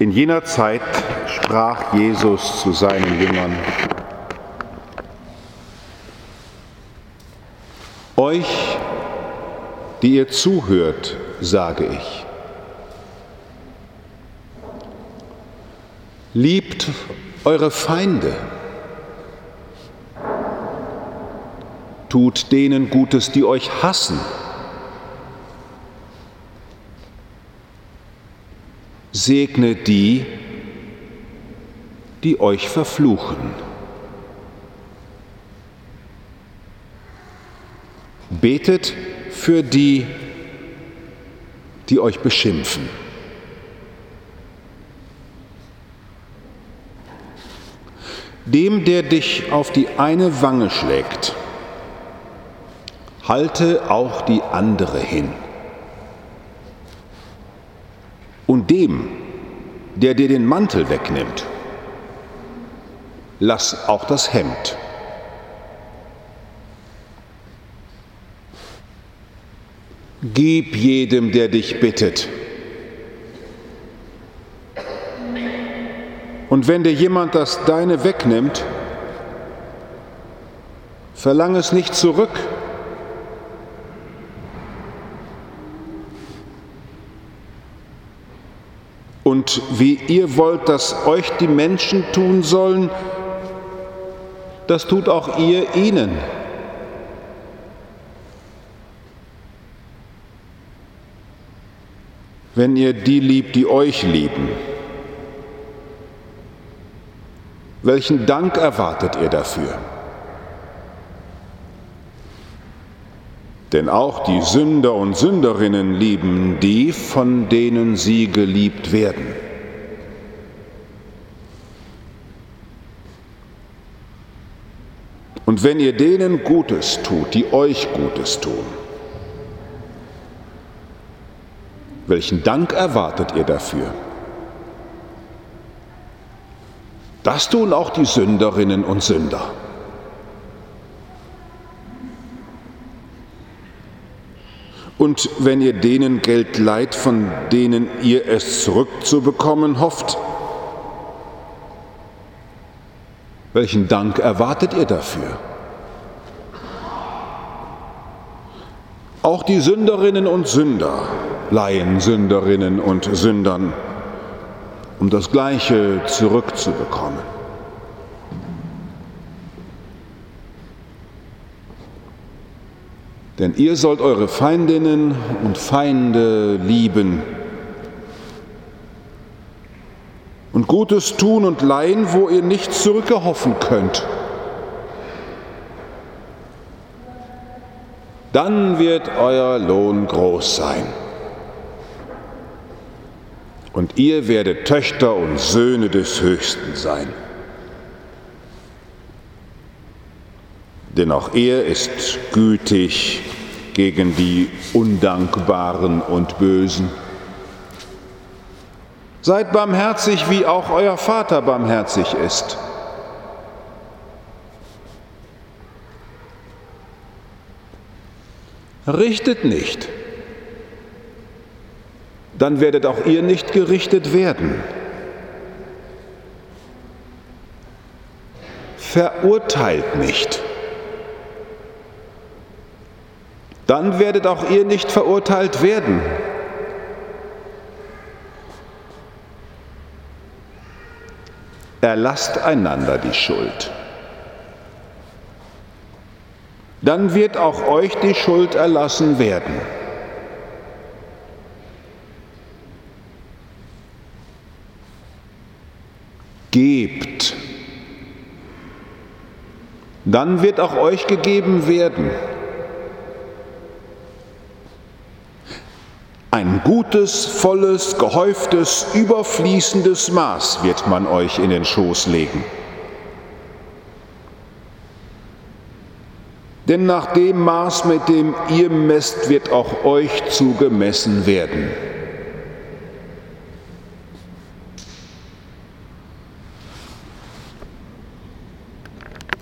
In jener Zeit sprach Jesus zu seinen Jüngern, Euch, die ihr zuhört, sage ich, liebt eure Feinde, tut denen Gutes, die euch hassen, segnet die, die euch verfluchen. Betet für die, die euch beschimpfen. Dem, der dich auf die eine Wange schlägt, halte auch die andere hin. Und dem, der dir den Mantel wegnimmt, lass auch das Hemd. Gib jedem, der dich bittet. Und wenn dir jemand das Deine wegnimmt, verlang es nicht zurück. Und wie ihr wollt, dass euch die Menschen tun sollen, das tut auch ihr ihnen. Wenn ihr die liebt, die euch lieben, welchen Dank erwartet ihr dafür? Denn auch die Sünder und Sünderinnen lieben die, von denen sie geliebt werden. Und wenn ihr denen Gutes tut, die euch Gutes tun, welchen Dank erwartet ihr dafür? Das tun auch die Sünderinnen und Sünder. Und wenn ihr denen Geld leiht, von denen ihr es zurückzubekommen hofft, welchen Dank erwartet ihr dafür? Auch die Sünderinnen und Sünder leihen Sünderinnen und Sündern, um das Gleiche zurückzubekommen. Denn ihr sollt eure Feindinnen und Feinde lieben und Gutes tun und leihen, wo ihr nichts zurückerhoffen könnt. Dann wird euer Lohn groß sein. Und ihr werdet Töchter und Söhne des Höchsten sein. denn auch er ist gütig gegen die Undankbaren und Bösen. Seid barmherzig, wie auch euer Vater barmherzig ist. Richtet nicht, dann werdet auch ihr nicht gerichtet werden. Verurteilt nicht dann werdet auch ihr nicht verurteilt werden. Erlasst einander die Schuld. Dann wird auch euch die Schuld erlassen werden. Gebt. Dann wird auch euch gegeben werden. Ein gutes, volles, gehäuftes, überfließendes Maß wird man euch in den Schoß legen. Denn nach dem Maß, mit dem ihr messt, wird auch euch zugemessen werden.